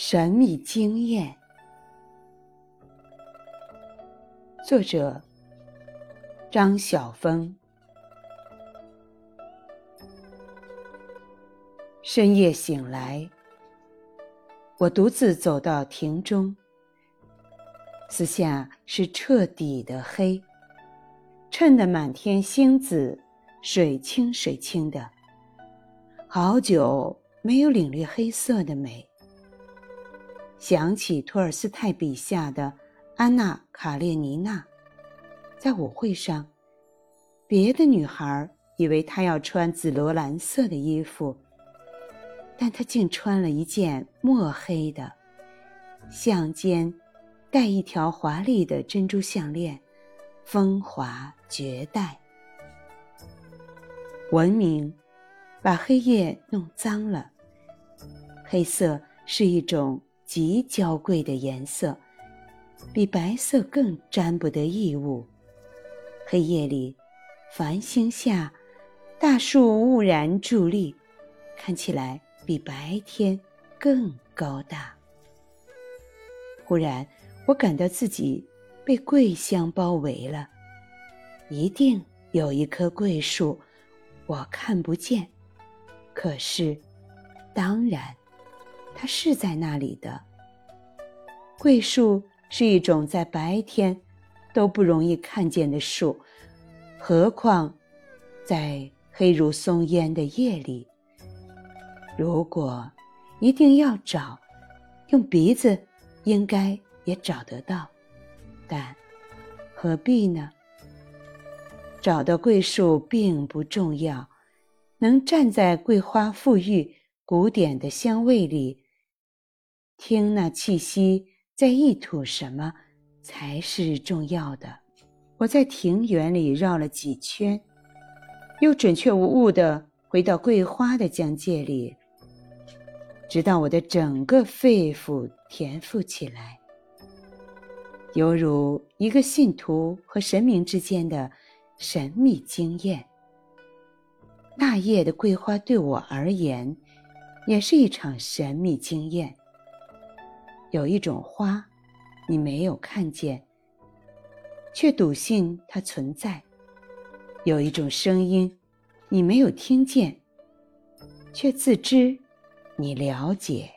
神秘经验，作者张晓峰。深夜醒来，我独自走到亭中，四下是彻底的黑，衬得满天星子水清水清的。好久没有领略黑色的美。想起托尔斯泰笔下的安娜·卡列尼娜，在舞会上，别的女孩以为她要穿紫罗兰色的衣服，但她竟穿了一件墨黑的，项间带一条华丽的珍珠项链，风华绝代。文明把黑夜弄脏了，黑色是一种。极娇贵的颜色，比白色更沾不得异物。黑夜里，繁星下，大树兀然伫立，看起来比白天更高大。忽然，我感到自己被桂香包围了，一定有一棵桂树，我看不见，可是，当然。它是在那里的。桂树是一种在白天都不容易看见的树，何况在黑如松烟的夜里。如果一定要找，用鼻子应该也找得到，但何必呢？找到桂树并不重要，能站在桂花馥郁、古典的香味里。听那气息在意吐什么，才是重要的。我在庭园里绕了几圈，又准确无误地回到桂花的疆界里，直到我的整个肺腑填腹起来，犹如一个信徒和神明之间的神秘经验。那夜的桂花对我而言，也是一场神秘经验。有一种花，你没有看见，却笃信它存在；有一种声音，你没有听见，却自知你了解。